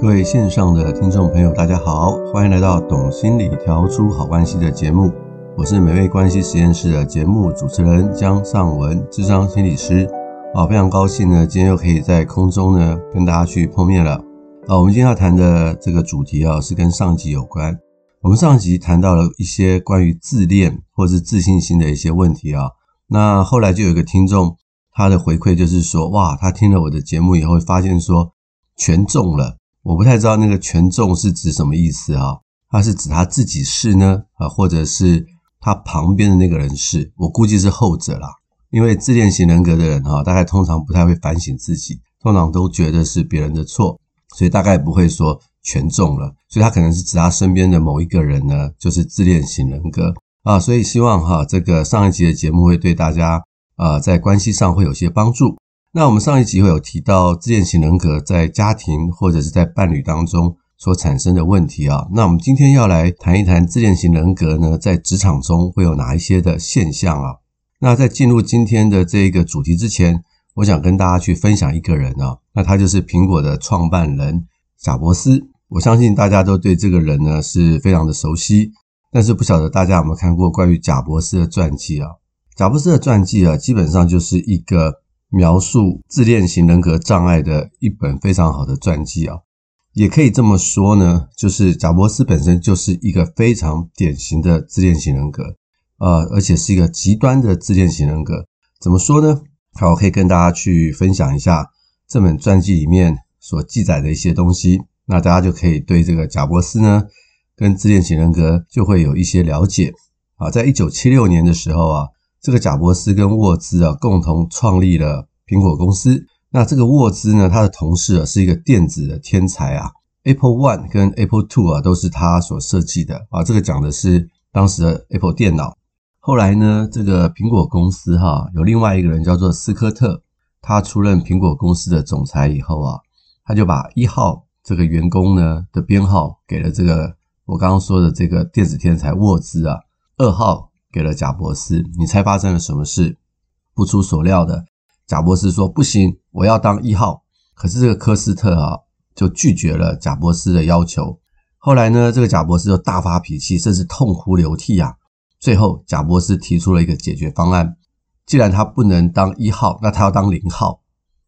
各位线上的听众朋友，大家好，欢迎来到《懂心理调出好关系》的节目，我是美味关系实验室的节目主持人江尚文，智商心理师。啊，非常高兴呢，今天又可以在空中呢跟大家去碰面了。啊，我们今天要谈的这个主题啊，是跟上集有关。我们上集谈到了一些关于自恋或是自信心的一些问题啊。那后来就有一个听众，他的回馈就是说，哇，他听了我的节目以后，发现说全中了。我不太知道那个权重是指什么意思啊？他是指他自己是呢？啊，或者是他旁边的那个人是？我估计是后者啦。因为自恋型人格的人哈，大概通常不太会反省自己，通常都觉得是别人的错，所以大概不会说权重了。所以他可能是指他身边的某一个人呢，就是自恋型人格啊。所以希望哈，这个上一集的节目会对大家啊，在关系上会有些帮助。那我们上一集会有提到自恋型人格在家庭或者是在伴侣当中所产生的问题啊。那我们今天要来谈一谈自恋型人格呢，在职场中会有哪一些的现象啊？那在进入今天的这个主题之前，我想跟大家去分享一个人啊。那他就是苹果的创办人贾伯斯。我相信大家都对这个人呢是非常的熟悉，但是不晓得大家有没有看过关于贾伯斯的传记啊？贾伯斯的传记啊，基本上就是一个。描述自恋型人格障碍的一本非常好的传记啊，也可以这么说呢，就是贾伯斯本身就是一个非常典型的自恋型人格，呃，而且是一个极端的自恋型人格。怎么说呢？好，我可以跟大家去分享一下这本传记里面所记载的一些东西，那大家就可以对这个贾伯斯呢跟自恋型人格就会有一些了解啊。在一九七六年的时候啊。这个贾伯斯跟沃兹啊共同创立了苹果公司。那这个沃兹呢，他的同事啊是一个电子的天才啊，Apple One 跟 Apple Two 啊都是他所设计的啊。这个讲的是当时的 Apple 电脑。后来呢，这个苹果公司哈有另外一个人叫做斯科特，他出任苹果公司的总裁以后啊，他就把一号这个员工呢的编号给了这个我刚刚说的这个电子天才沃兹啊，二号。给了贾伯斯，你猜发生了什么事？不出所料的，贾伯斯说不行，我要当一号。可是这个科斯特啊，就拒绝了贾伯斯的要求。后来呢，这个贾伯斯就大发脾气，甚至痛哭流涕啊。最后，贾伯斯提出了一个解决方案：既然他不能当一号，那他要当零号。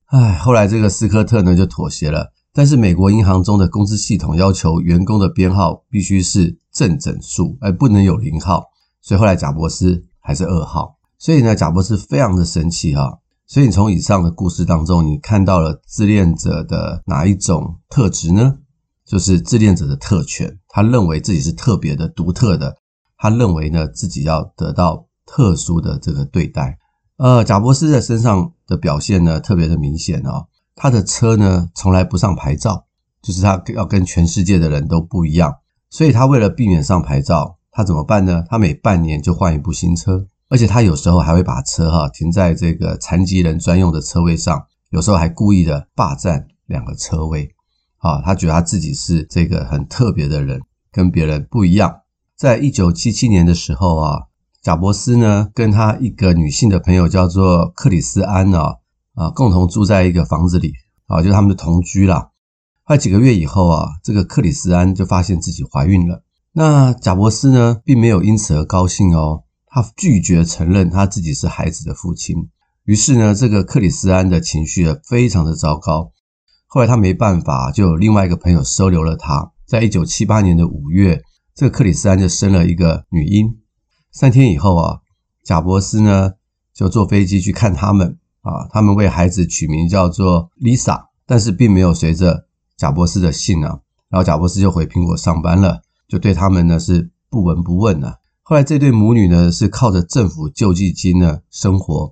唉，后来这个斯科特呢就妥协了。但是美国银行中的工资系统要求员工的编号必须是正整数，而不能有零号。所以后来贾伯斯还是二号，所以呢，贾伯斯非常的生气哈。所以你从以上的故事当中，你看到了自恋者的哪一种特质呢？就是自恋者的特权，他认为自己是特别的、独特的，他认为呢自己要得到特殊的这个对待。呃，贾伯斯在身上的表现呢特别的明显哦，他的车呢从来不上牌照，就是他要跟全世界的人都不一样，所以他为了避免上牌照。他怎么办呢？他每半年就换一部新车，而且他有时候还会把车哈停在这个残疾人专用的车位上，有时候还故意的霸占两个车位。啊，他觉得他自己是这个很特别的人，跟别人不一样。在一九七七年的时候啊，贾伯斯呢跟他一个女性的朋友叫做克里斯安啊啊共同住在一个房子里啊，就是他们的同居啦。快几个月以后啊，这个克里斯安就发现自己怀孕了。那贾伯斯呢，并没有因此而高兴哦，他拒绝承认他自己是孩子的父亲。于是呢，这个克里斯安的情绪非常的糟糕。后来他没办法，就有另外一个朋友收留了他。在一九七八年的五月，这个克里斯安就生了一个女婴。三天以后啊，贾伯斯呢就坐飞机去看他们啊，他们为孩子取名叫做 Lisa，但是并没有随着贾伯斯的姓啊。然后贾伯斯就回苹果上班了。就对他们呢是不闻不问了。后来这对母女呢是靠着政府救济金呢生活，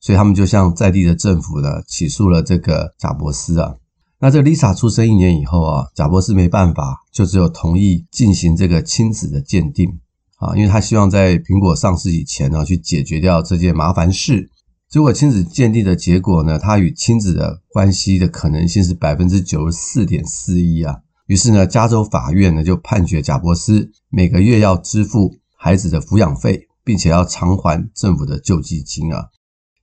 所以他们就向在地的政府呢起诉了这个贾伯斯啊。那这个丽莎出生一年以后啊，贾伯斯没办法，就只有同意进行这个亲子的鉴定啊，因为他希望在苹果上市以前呢去解决掉这件麻烦事。结果亲子鉴定的结果呢，他与亲子的关系的可能性是百分之九十四点四一啊。于是呢，加州法院呢就判决贾伯斯每个月要支付孩子的抚养费，并且要偿还政府的救济金啊。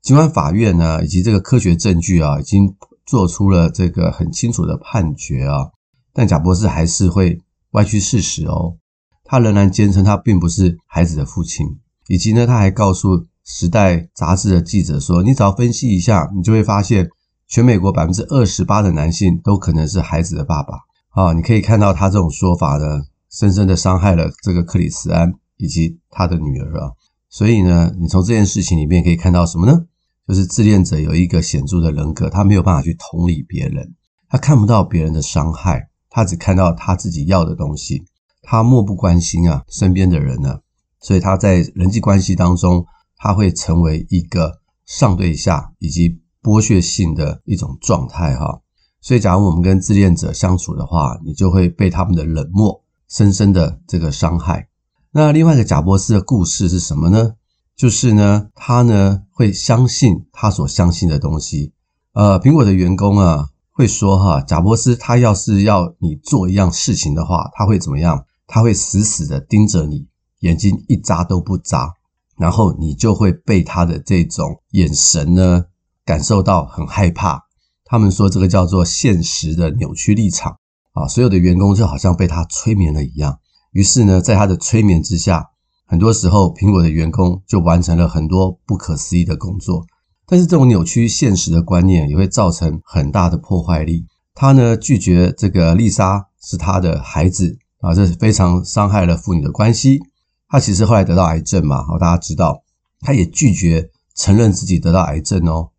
尽管法院呢以及这个科学证据啊已经做出了这个很清楚的判决啊，但贾伯斯还是会歪曲事实哦。他仍然坚称他并不是孩子的父亲，以及呢他还告诉。时代杂志的记者说：“你只要分析一下，你就会发现，全美国百分之二十八的男性都可能是孩子的爸爸。啊，你可以看到他这种说法呢，深深的伤害了这个克里斯安以及他的女儿啊。所以呢，你从这件事情里面可以看到什么呢？就是自恋者有一个显著的人格，他没有办法去同理别人，他看不到别人的伤害，他只看到他自己要的东西，他漠不关心啊身边的人呢。所以他在人际关系当中。”他会成为一个上对下以及剥削性的一种状态哈，所以假如我们跟自恋者相处的话，你就会被他们的冷漠深深的这个伤害。那另外一个贾伯斯的故事是什么呢？就是呢，他呢会相信他所相信的东西。呃，苹果的员工啊会说哈，贾伯斯他要是要你做一样事情的话，他会怎么样？他会死死的盯着你，眼睛一眨都不眨。然后你就会被他的这种眼神呢感受到很害怕。他们说这个叫做现实的扭曲立场啊，所有的员工就好像被他催眠了一样。于是呢，在他的催眠之下，很多时候苹果的员工就完成了很多不可思议的工作。但是这种扭曲现实的观念也会造成很大的破坏力。他呢拒绝这个丽莎是他的孩子啊，这是非常伤害了父女的关系。他其实后来得到癌症嘛，好，大家知道，他也拒绝承认自己得到癌症哦。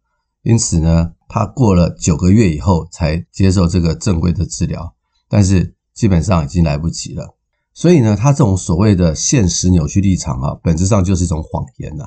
因此呢，他过了九个月以后才接受这个正规的治疗，但是基本上已经来不及了。所以呢，他这种所谓的现实扭曲立场啊，本质上就是一种谎言呐。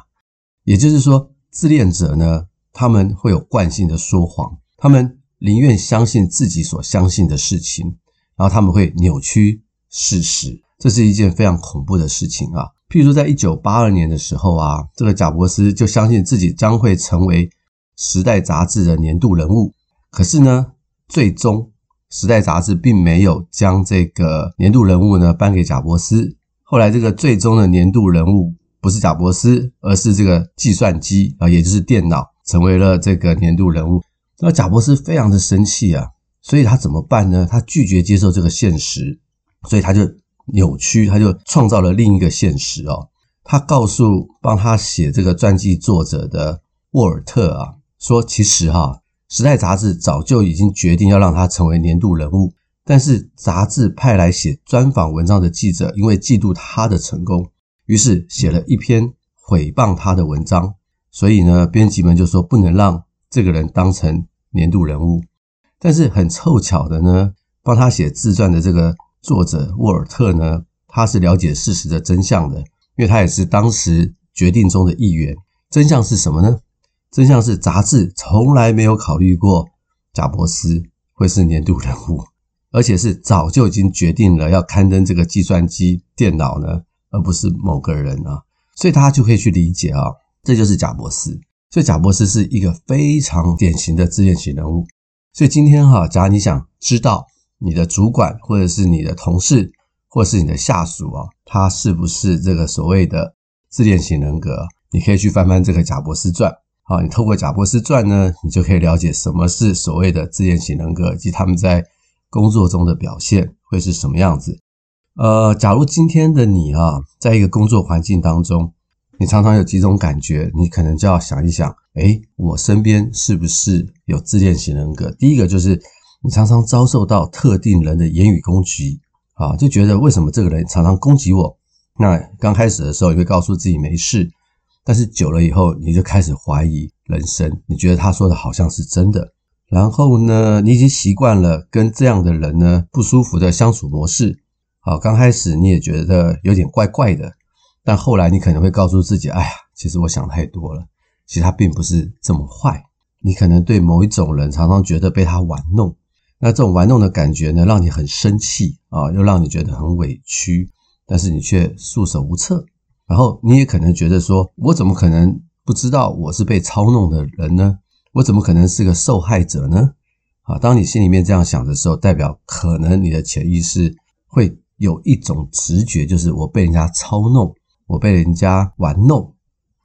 也就是说，自恋者呢，他们会有惯性的说谎，他们宁愿相信自己所相信的事情，然后他们会扭曲事实。这是一件非常恐怖的事情啊！譬如说，在一九八二年的时候啊，这个贾伯斯就相信自己将会成为《时代》杂志的年度人物。可是呢，最终《时代》杂志并没有将这个年度人物呢颁给贾伯斯。后来，这个最终的年度人物不是贾伯斯，而是这个计算机啊，也就是电脑，成为了这个年度人物。那贾伯斯非常的生气啊，所以他怎么办呢？他拒绝接受这个现实，所以他就。扭曲，他就创造了另一个现实哦。他告诉帮他写这个传记作者的沃尔特啊，说其实哈，《时代》杂志早就已经决定要让他成为年度人物，但是杂志派来写专访文章的记者因为嫉妒他的成功，于是写了一篇诽谤他的文章。所以呢，编辑们就说不能让这个人当成年度人物。但是很凑巧的呢，帮他写自传的这个。作者沃尔特呢，他是了解事实的真相的，因为他也是当时决定中的一员。真相是什么呢？真相是杂志从来没有考虑过贾伯斯会是年度人物，而且是早就已经决定了要刊登这个计算机电脑呢，而不是某个人啊。所以大家就可以去理解啊，这就是贾伯斯。所以贾伯斯是一个非常典型的自恋型人物。所以今天哈，假如你想知道。你的主管，或者是你的同事，或者是你的下属啊，他是不是这个所谓的自恋型人格？你可以去翻翻这个贾伯斯传。好，你透过贾伯斯传呢，你就可以了解什么是所谓的自恋型人格，以及他们在工作中的表现会是什么样子。呃，假如今天的你啊，在一个工作环境当中，你常常有几种感觉，你可能就要想一想，诶，我身边是不是有自恋型人格？第一个就是。你常常遭受到特定人的言语攻击，啊，就觉得为什么这个人常常攻击我？那刚开始的时候，你会告诉自己没事，但是久了以后，你就开始怀疑人生，你觉得他说的好像是真的。然后呢，你已经习惯了跟这样的人呢不舒服的相处模式，好，刚开始你也觉得有点怪怪的，但后来你可能会告诉自己，哎呀，其实我想太多了，其实他并不是这么坏。你可能对某一种人常常觉得被他玩弄，那这种玩弄的感觉呢，让你很生气啊，又让你觉得很委屈，但是你却束手无策。然后你也可能觉得说，我怎么可能不知道我是被操弄的人呢？我怎么可能是个受害者呢？啊，当你心里面这样想的时候，代表可能你的潜意识会有一种直觉，就是我被人家操弄，我被人家玩弄。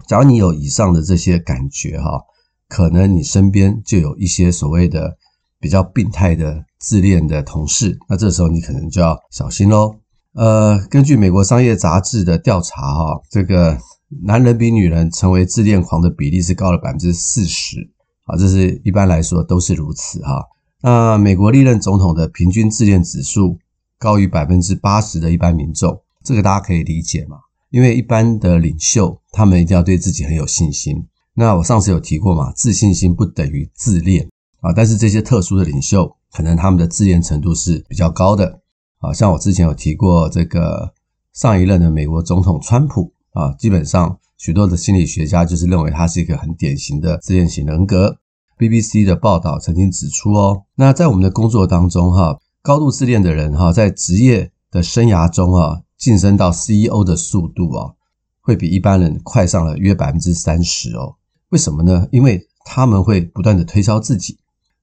假如你有以上的这些感觉哈，可能你身边就有一些所谓的比较病态的自恋的同事，那这时候你可能就要小心喽。呃，根据美国商业杂志的调查，哈，这个男人比女人成为自恋狂的比例是高了百分之四十，啊，这是一般来说都是如此，哈。那美国历任总统的平均自恋指数高于百分之八十的一般民众，这个大家可以理解嘛？因为一般的领袖，他们一定要对自己很有信心。那我上次有提过嘛，自信心不等于自恋啊，但是这些特殊的领袖，可能他们的自恋程度是比较高的。啊，像我之前有提过这个上一任的美国总统川普啊，基本上许多的心理学家就是认为他是一个很典型的自恋型人格。BBC 的报道曾经指出哦，那在我们的工作当中哈，高度自恋的人哈，在职业的生涯中啊，晋升到 CEO 的速度啊，会比一般人快上了约百分之三十哦。为什么呢？因为他们会不断的推销自己。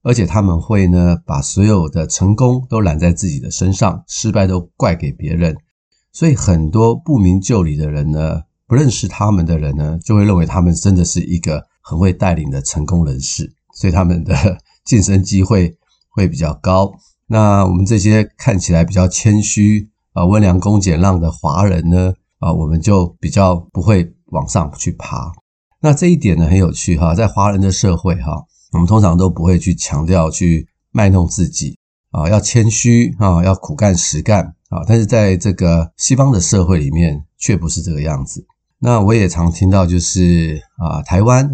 而且他们会呢，把所有的成功都揽在自己的身上，失败都怪给别人。所以很多不明就里的人呢，不认识他们的人呢，就会认为他们真的是一个很会带领的成功人士，所以他们的晋升机会会比较高。那我们这些看起来比较谦虚啊、温良恭俭让的华人呢，啊，我们就比较不会往上去爬。那这一点呢，很有趣哈，在华人的社会哈。我们通常都不会去强调去卖弄自己啊，要谦虚啊，要苦干实干啊。但是在这个西方的社会里面，却不是这个样子。那我也常听到，就是啊，台湾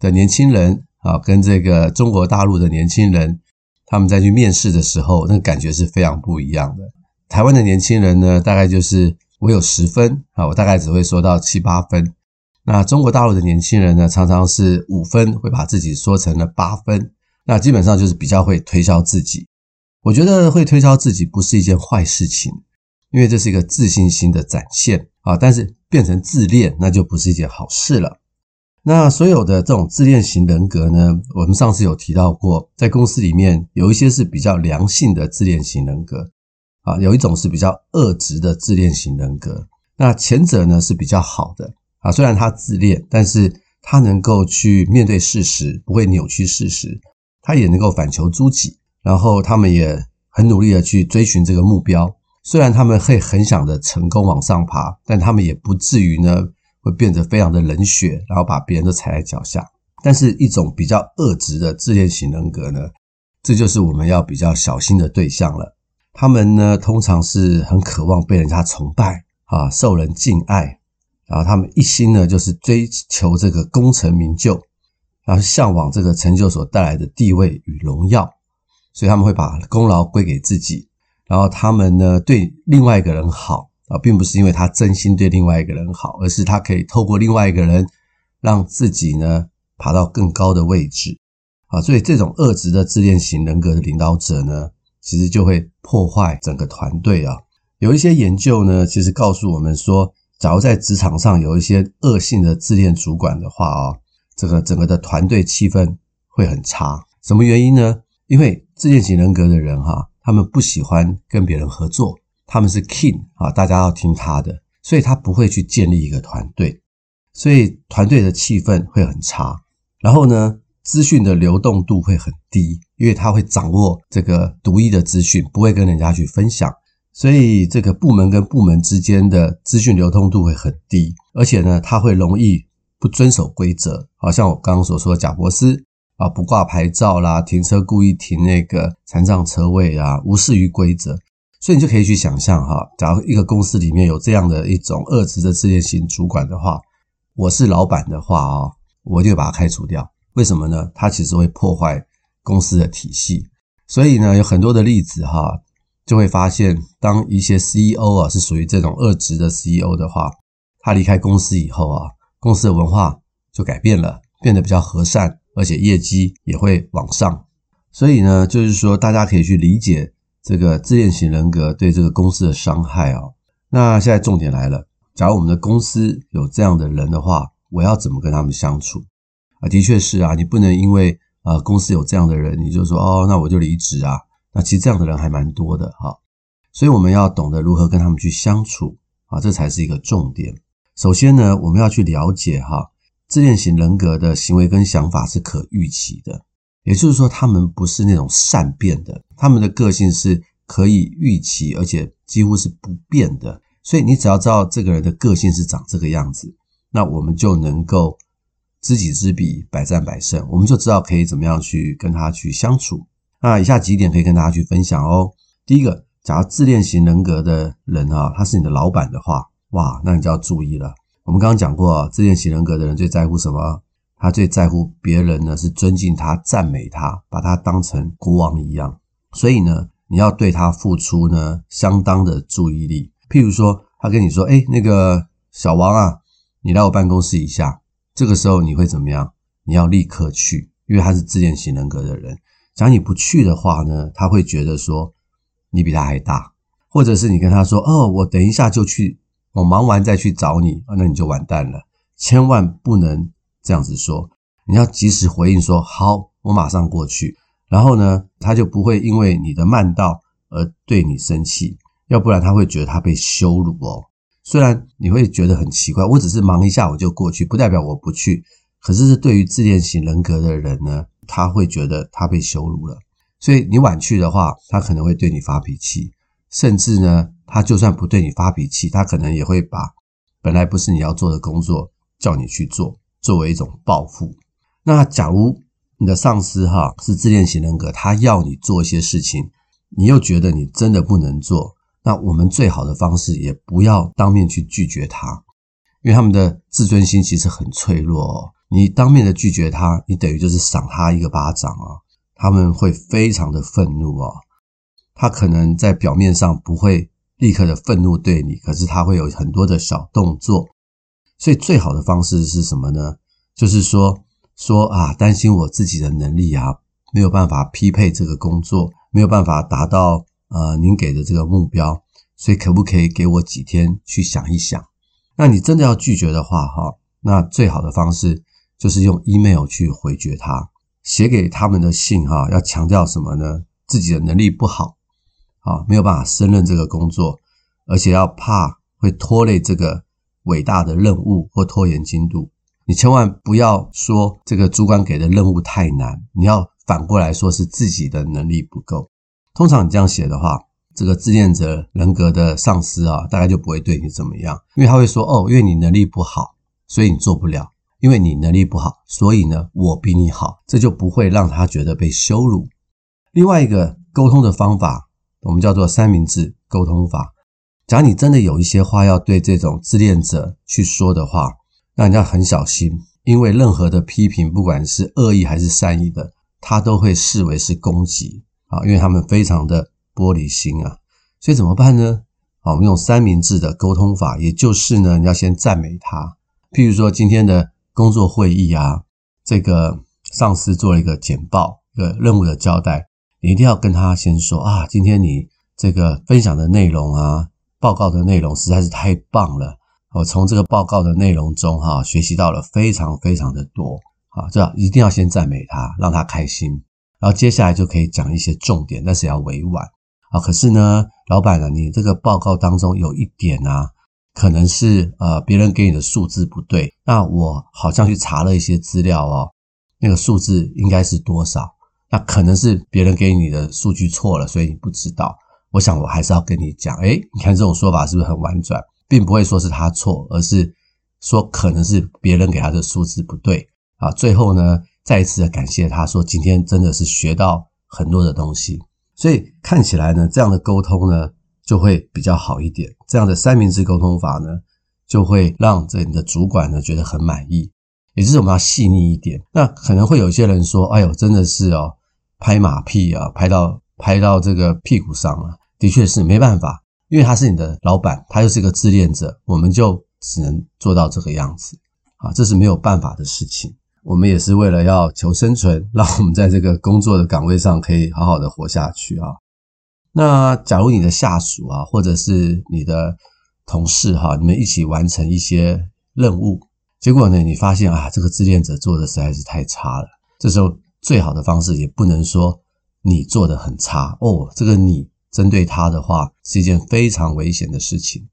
的年轻人啊，跟这个中国大陆的年轻人，他们在去面试的时候，那个感觉是非常不一样的。台湾的年轻人呢，大概就是我有十分啊，我大概只会说到七八分。那中国大陆的年轻人呢，常常是五分会把自己说成了八分，那基本上就是比较会推销自己。我觉得会推销自己不是一件坏事情，因为这是一个自信心的展现啊。但是变成自恋，那就不是一件好事了。那所有的这种自恋型人格呢，我们上次有提到过，在公司里面有一些是比较良性的自恋型人格啊，有一种是比较恶质的自恋型人格。那前者呢是比较好的。啊，虽然他自恋，但是他能够去面对事实，不会扭曲事实，他也能够反求诸己，然后他们也很努力的去追寻这个目标。虽然他们会很想着成功往上爬，但他们也不至于呢会变得非常的冷血，然后把别人都踩在脚下。但是一种比较恶质的自恋型人格呢，这就是我们要比较小心的对象了。他们呢通常是很渴望被人家崇拜啊，受人敬爱。然后他们一心呢，就是追求这个功成名就，然后向往这个成就所带来的地位与荣耀，所以他们会把功劳归给自己。然后他们呢，对另外一个人好啊，并不是因为他真心对另外一个人好，而是他可以透过另外一个人，让自己呢爬到更高的位置啊。所以这种恶质的自恋型人格的领导者呢，其实就会破坏整个团队啊。有一些研究呢，其实告诉我们说。假如在职场上有一些恶性的自恋主管的话啊，这个整个的团队气氛会很差。什么原因呢？因为自恋型人格的人哈，他们不喜欢跟别人合作，他们是 king 啊，大家要听他的，所以他不会去建立一个团队，所以团队的气氛会很差。然后呢，资讯的流动度会很低，因为他会掌握这个独一的资讯，不会跟人家去分享。所以，这个部门跟部门之间的资讯流通度会很低，而且呢，他会容易不遵守规则。好像我刚刚所说的贾博士啊，不挂牌照啦，停车故意停那个残障车位啊，无视于规则。所以你就可以去想象哈，假如一个公司里面有这样的一种恶质的自恋型主管的话，我是老板的话啊，我就把他开除掉。为什么呢？他其实会破坏公司的体系。所以呢，有很多的例子哈。就会发现，当一些 CEO 啊是属于这种二职的 CEO 的话，他离开公司以后啊，公司的文化就改变了，变得比较和善，而且业绩也会往上。所以呢，就是说大家可以去理解这个自恋型人格对这个公司的伤害哦。那现在重点来了，假如我们的公司有这样的人的话，我要怎么跟他们相处啊？的确是啊，你不能因为呃公司有这样的人，你就说哦，那我就离职啊。那其实这样的人还蛮多的哈。所以我们要懂得如何跟他们去相处啊，这才是一个重点。首先呢，我们要去了解哈，自恋型人格的行为跟想法是可预期的，也就是说，他们不是那种善变的，他们的个性是可以预期，而且几乎是不变的。所以你只要知道这个人的个性是长这个样子，那我们就能够知己知彼，百战百胜，我们就知道可以怎么样去跟他去相处。那以下几点可以跟大家去分享哦。第一个。假如自恋型人格的人啊，他是你的老板的话，哇，那你就要注意了。我们刚刚讲过，自恋型人格的人最在乎什么？他最在乎别人呢是尊敬他、赞美他，把他当成国王一样。所以呢，你要对他付出呢相当的注意力。譬如说，他跟你说：“诶，那个小王啊，你来我办公室一下。”这个时候你会怎么样？你要立刻去，因为他是自恋型人格的人。假如你不去的话呢，他会觉得说。你比他还大，或者是你跟他说：“哦，我等一下就去，我忙完再去找你。”那你就完蛋了。千万不能这样子说，你要及时回应说：“好，我马上过去。”然后呢，他就不会因为你的慢到而对你生气，要不然他会觉得他被羞辱哦。虽然你会觉得很奇怪，我只是忙一下我就过去，不代表我不去。可是，是对于自恋型人格的人呢，他会觉得他被羞辱了。所以你晚去的话，他可能会对你发脾气，甚至呢，他就算不对你发脾气，他可能也会把本来不是你要做的工作叫你去做，作为一种报复。那假如你的上司哈是自恋型人格，他要你做一些事情，你又觉得你真的不能做，那我们最好的方式也不要当面去拒绝他，因为他们的自尊心其实很脆弱哦。你当面的拒绝他，你等于就是赏他一个巴掌啊。他们会非常的愤怒哦，他可能在表面上不会立刻的愤怒对你，可是他会有很多的小动作。所以最好的方式是什么呢？就是说说啊，担心我自己的能力啊，没有办法匹配这个工作，没有办法达到呃您给的这个目标，所以可不可以给我几天去想一想？那你真的要拒绝的话哈，那最好的方式就是用 email 去回绝他。写给他们的信哈，要强调什么呢？自己的能力不好，啊，没有办法胜任这个工作，而且要怕会拖累这个伟大的任务或拖延进度。你千万不要说这个主管给的任务太难，你要反过来说是自己的能力不够。通常你这样写的话，这个自恋者人格的上司啊，大概就不会对你怎么样，因为他会说哦，因为你能力不好，所以你做不了。因为你能力不好，所以呢，我比你好，这就不会让他觉得被羞辱。另外一个沟通的方法，我们叫做三明治沟通法。假如你真的有一些话要对这种自恋者去说的话，那你要很小心，因为任何的批评，不管是恶意还是善意的，他都会视为是攻击啊，因为他们非常的玻璃心啊。所以怎么办呢？好，我们用三明治的沟通法，也就是呢，你要先赞美他，譬如说今天的。工作会议啊，这个上司做了一个简报，一个任务的交代，你一定要跟他先说啊，今天你这个分享的内容啊，报告的内容实在是太棒了，我从这个报告的内容中哈，学习到了非常非常的多啊，这一定要先赞美他，让他开心，然后接下来就可以讲一些重点，但是要委婉啊。可是呢，老板呢，你这个报告当中有一点啊。可能是呃别人给你的数字不对，那我好像去查了一些资料哦，那个数字应该是多少？那可能是别人给你的数据错了，所以你不知道。我想我还是要跟你讲，诶，你看这种说法是不是很婉转，并不会说是他错，而是说可能是别人给他的数字不对啊。最后呢，再一次的感谢他说今天真的是学到很多的东西，所以看起来呢，这样的沟通呢。就会比较好一点，这样的三明治沟通法呢，就会让这你的主管呢觉得很满意。也就是我们要细腻一点。那可能会有些人说：“哎呦，真的是哦，拍马屁啊，拍到拍到这个屁股上了。”的确是没办法，因为他是你的老板，他又是个自恋者，我们就只能做到这个样子啊，这是没有办法的事情。我们也是为了要求生存，让我们在这个工作的岗位上可以好好的活下去啊。那假如你的下属啊，或者是你的同事哈，你们一起完成一些任务，结果呢，你发现啊，这个自恋者做的实在是太差了。这时候最好的方式也不能说你做的很差哦，这个你针对他的话是一件非常危险的事情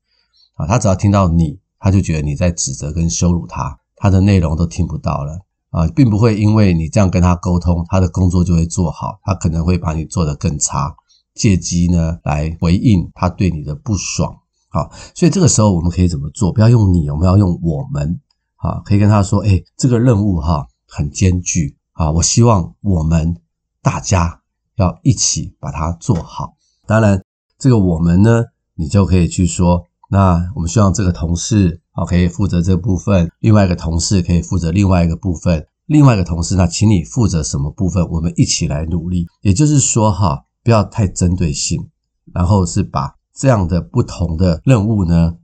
啊。他只要听到你，他就觉得你在指责跟羞辱他，他的内容都听不到了。啊，并不会因为你这样跟他沟通，他的工作就会做好，他可能会把你做得更差，借机呢来回应他对你的不爽。好，所以这个时候我们可以怎么做？不要用你，我们要用我们。啊，可以跟他说，哎，这个任务哈很艰巨啊，我希望我们大家要一起把它做好。当然，这个我们呢，你就可以去说，那我们希望这个同事。可以负责这部分，另外一个同事可以负责另外一个部分，另外一个同事，那请你负责什么部分？我们一起来努力。也就是说，哈，不要太针对性，然后是把这样的不同的任务呢，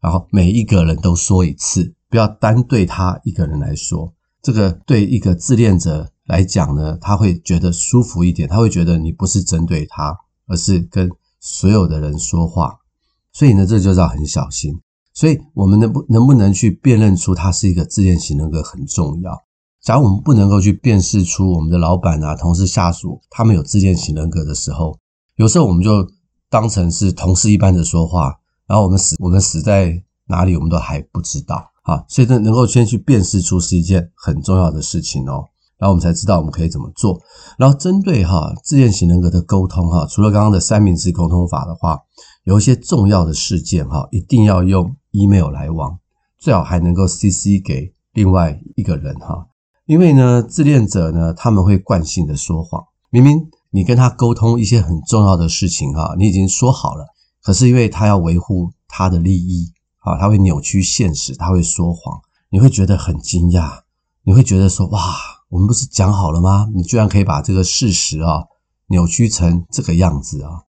然后每一个人都说一次，不要单对他一个人来说。这个对一个自恋者来讲呢，他会觉得舒服一点，他会觉得你不是针对他，而是跟所有的人说话。所以呢，这就是要很小心。所以，我们能不能不能去辨认出他是一个自恋型人格很重要。假如我们不能够去辨识出我们的老板啊、同事、下属他们有自恋型人格的时候，有时候我们就当成是同事一般的说话，然后我们死我们死在哪里，我们都还不知道啊。所以，这能够先去辨识出是一件很重要的事情哦。然后我们才知道我们可以怎么做。然后，针对哈自恋型人格的沟通哈，除了刚刚的三明治沟通法的话，有一些重要的事件哈，一定要用 email 来往，最好还能够 CC 给另外一个人哈，因为呢，自恋者呢，他们会惯性的说谎。明明你跟他沟通一些很重要的事情哈，你已经说好了，可是因为他要维护他的利益啊，他会扭曲现实，他会说谎，你会觉得很惊讶，你会觉得说哇，我们不是讲好了吗？你居然可以把这个事实啊扭曲成这个样子啊，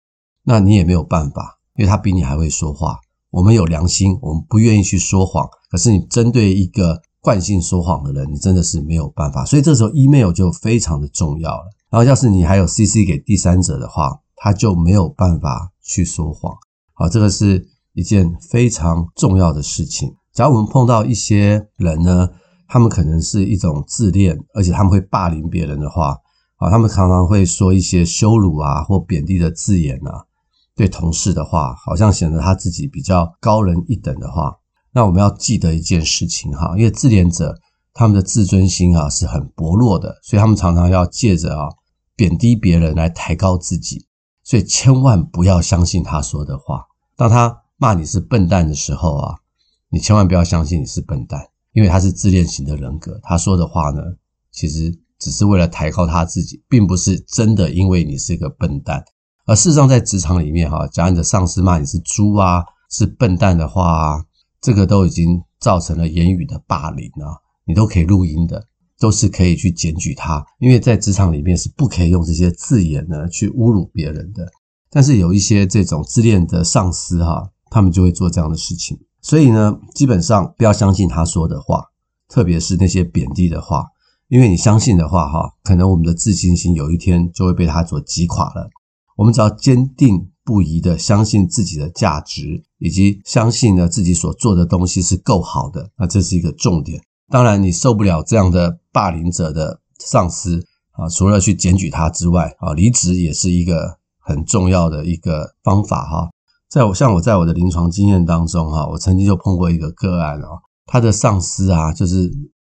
那你也没有办法。因为他比你还会说话，我们有良心，我们不愿意去说谎。可是你针对一个惯性说谎的人，你真的是没有办法。所以这时候 email 就非常的重要了。然后要是你还有 CC 给第三者的话，他就没有办法去说谎。好，这个是一件非常重要的事情。假如我们碰到一些人呢，他们可能是一种自恋，而且他们会霸凌别人的话，啊，他们常常会说一些羞辱啊或贬低的字眼啊。对同事的话，好像显得他自己比较高人一等的话，那我们要记得一件事情哈，因为自恋者他们的自尊心啊是很薄弱的，所以他们常常要借着啊贬低别人来抬高自己，所以千万不要相信他说的话。当他骂你是笨蛋的时候啊，你千万不要相信你是笨蛋，因为他是自恋型的人格，他说的话呢，其实只是为了抬高他自己，并不是真的因为你是一个笨蛋。而事实上，在职场里面，哈，假如你的上司骂你是猪啊，是笨蛋的话啊，这个都已经造成了言语的霸凌啊，你都可以录音的，都是可以去检举他，因为在职场里面是不可以用这些字眼呢去侮辱别人的。但是有一些这种自恋的上司哈，他们就会做这样的事情，所以呢，基本上不要相信他说的话，特别是那些贬低的话，因为你相信的话哈，可能我们的自信心有一天就会被他所击垮了。我们只要坚定不移的相信自己的价值，以及相信呢自己所做的东西是够好的，那这是一个重点。当然，你受不了这样的霸凌者的上司啊，除了去检举他之外啊，离职也是一个很重要的一个方法哈。在我像我在我的临床经验当中哈，我曾经就碰过一个个案哦，他的上司啊就是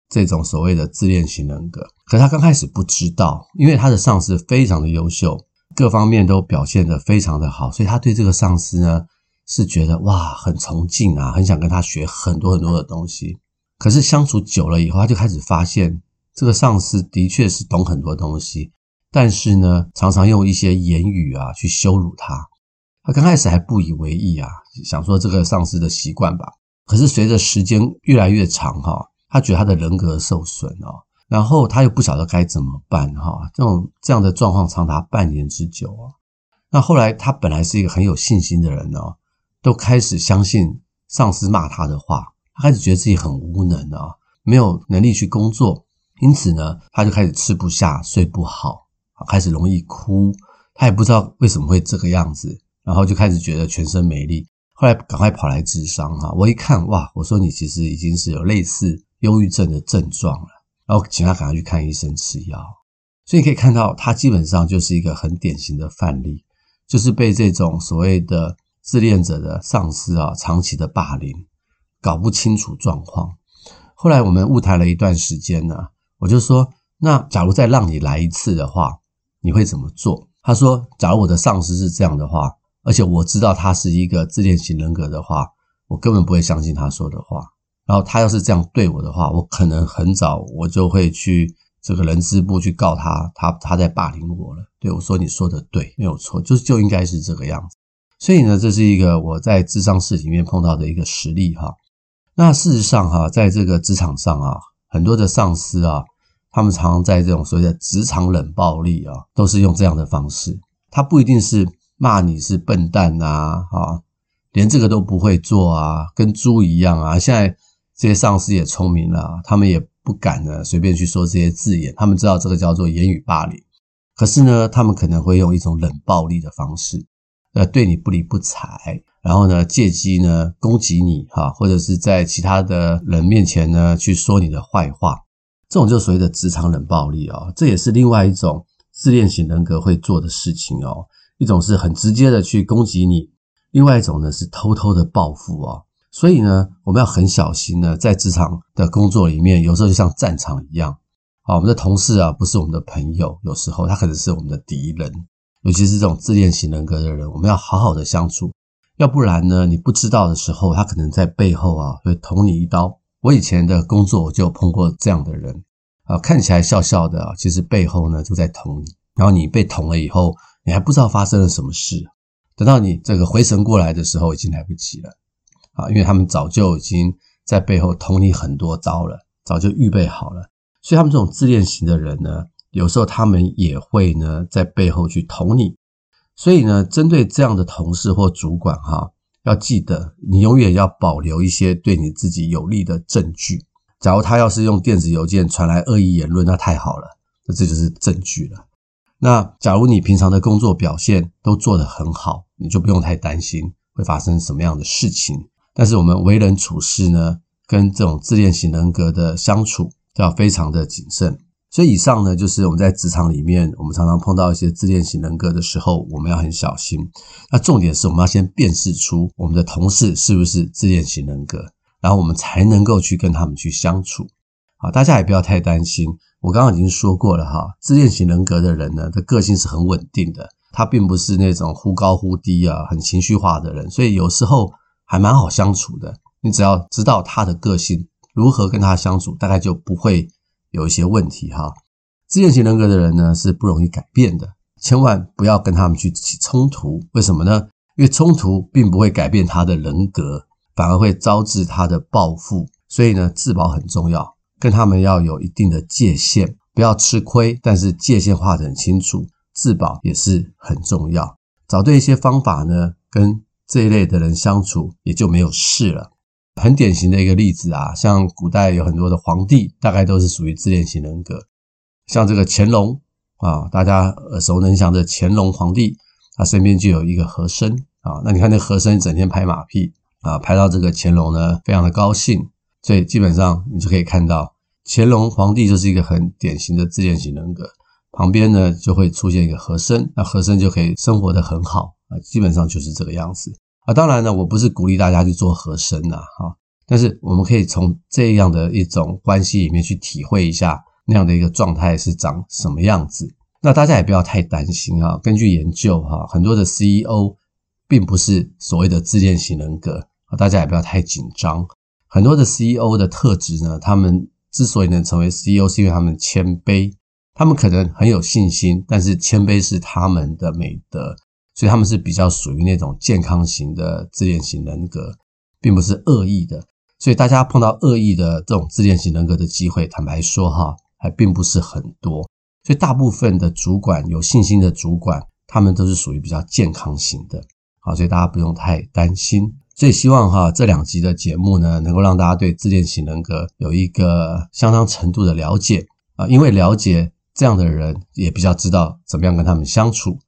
这种所谓的自恋型人格，可他刚开始不知道，因为他的上司非常的优秀。各方面都表现得非常的好，所以他对这个上司呢是觉得哇很崇敬啊，很想跟他学很多很多的东西。可是相处久了以后，他就开始发现这个上司的确是懂很多东西，但是呢常常用一些言语啊去羞辱他。他刚开始还不以为意啊，想说这个上司的习惯吧。可是随着时间越来越长哈，他觉得他的人格受损哦。然后他又不晓得该怎么办，哈，这种这样的状况长达半年之久啊。那后来他本来是一个很有信心的人哦，都开始相信上司骂他的话，他开始觉得自己很无能啊，没有能力去工作，因此呢，他就开始吃不下、睡不好，开始容易哭。他也不知道为什么会这个样子，然后就开始觉得全身没力。后来赶快跑来咨商哈，我一看哇，我说你其实已经是有类似忧郁症的症状了，然后请他赶快去看医生吃药。所以你可以看到，他基本上就是一个很典型的范例，就是被这种所谓的自恋者的上司啊长期的霸凌，搞不清楚状况。后来我们误谈了一段时间呢，我就说，那假如再让你来一次的话，你会怎么做？他说，假如我的上司是这样的话，而且我知道他是一个自恋型人格的话，我根本不会相信他说的话。然后他要是这样对我的话，我可能很早我就会去。这个人事部去告他，他他在霸凌我了。对，我说，你说的对，没有错，就是就应该是这个样子。所以呢，这是一个我在智商室里面碰到的一个实例哈。那事实上哈，在这个职场上啊，很多的上司啊，他们常常在这种所谓的职场冷暴力啊，都是用这样的方式。他不一定是骂你是笨蛋啊，啊，连这个都不会做啊，跟猪一样啊。现在这些上司也聪明了，他们也。不敢呢，随便去说这些字眼。他们知道这个叫做言语霸凌，可是呢，他们可能会用一种冷暴力的方式，呃，对你不理不睬，然后呢，借机呢攻击你哈，或者是在其他的人面前呢去说你的坏话。这种就所谓的职场冷暴力哦，这也是另外一种自恋型人格会做的事情哦。一种是很直接的去攻击你，另外一种呢是偷偷的报复哦。所以呢，我们要很小心呢，在职场的工作里面，有时候就像战场一样。啊，我们的同事啊，不是我们的朋友，有时候他可能是我们的敌人。尤其是这种自恋型人格的人，我们要好好的相处，要不然呢，你不知道的时候，他可能在背后啊会捅你一刀。我以前的工作我就碰过这样的人啊，看起来笑笑的，其实背后呢就在捅你。然后你被捅了以后，你还不知道发生了什么事，等到你这个回神过来的时候，已经来不及了。啊，因为他们早就已经在背后捅你很多刀了，早就预备好了。所以他们这种自恋型的人呢，有时候他们也会呢在背后去捅你。所以呢，针对这样的同事或主管哈，要记得你永远要保留一些对你自己有利的证据。假如他要是用电子邮件传来恶意言论，那太好了，那这就是证据了。那假如你平常的工作表现都做得很好，你就不用太担心会发生什么样的事情。但是我们为人处事呢，跟这种自恋型人格的相处要非常的谨慎。所以以上呢，就是我们在职场里面，我们常常碰到一些自恋型人格的时候，我们要很小心。那重点是我们要先辨识出我们的同事是不是自恋型人格，然后我们才能够去跟他们去相处。好，大家也不要太担心。我刚刚已经说过了哈，自恋型人格的人呢，他个性是很稳定的，他并不是那种忽高忽低啊，很情绪化的人，所以有时候。还蛮好相处的，你只要知道他的个性，如何跟他相处，大概就不会有一些问题哈。自恋型人格的人呢，是不容易改变的，千万不要跟他们去起冲突。为什么呢？因为冲突并不会改变他的人格，反而会招致他的报复。所以呢，自保很重要，跟他们要有一定的界限，不要吃亏，但是界限画得很清楚，自保也是很重要。找对一些方法呢，跟这一类的人相处也就没有事了。很典型的一个例子啊，像古代有很多的皇帝，大概都是属于自恋型人格。像这个乾隆啊，大家耳熟能详的乾隆皇帝，他身边就有一个和珅啊。那你看那和珅整天拍马屁啊，拍到这个乾隆呢，非常的高兴。所以基本上你就可以看到，乾隆皇帝就是一个很典型的自恋型人格。旁边呢就会出现一个和珅，那和珅就可以生活得很好。啊，基本上就是这个样子啊。当然呢，我不是鼓励大家去做和珅呐，哈。但是我们可以从这样的一种关系里面去体会一下那样的一个状态是长什么样子。那大家也不要太担心啊。根据研究哈，很多的 CEO 并不是所谓的自恋型人格啊，大家也不要太紧张。很多的 CEO 的特质呢，他们之所以能成为 CEO，是因为他们谦卑，他们可能很有信心，但是谦卑是他们的美德。所以他们是比较属于那种健康型的自恋型人格，并不是恶意的。所以大家碰到恶意的这种自恋型人格的机会，坦白说哈，还并不是很多。所以大部分的主管，有信心的主管，他们都是属于比较健康型的。好，所以大家不用太担心。所以希望哈这两集的节目呢，能够让大家对自恋型人格有一个相当程度的了解啊，因为了解这样的人，也比较知道怎么样跟他们相处，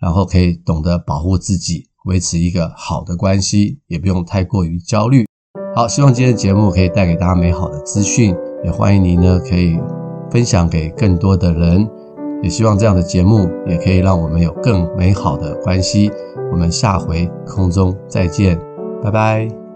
然后可以懂得保护自己，维持一个好的关系，也不用太过于焦虑。好，希望今天的节目可以带给大家美好的资讯，也欢迎您呢可以分享给更多的人，也希望这样的节目也可以让我们有更美好的关系。我们下回空中再见，拜拜。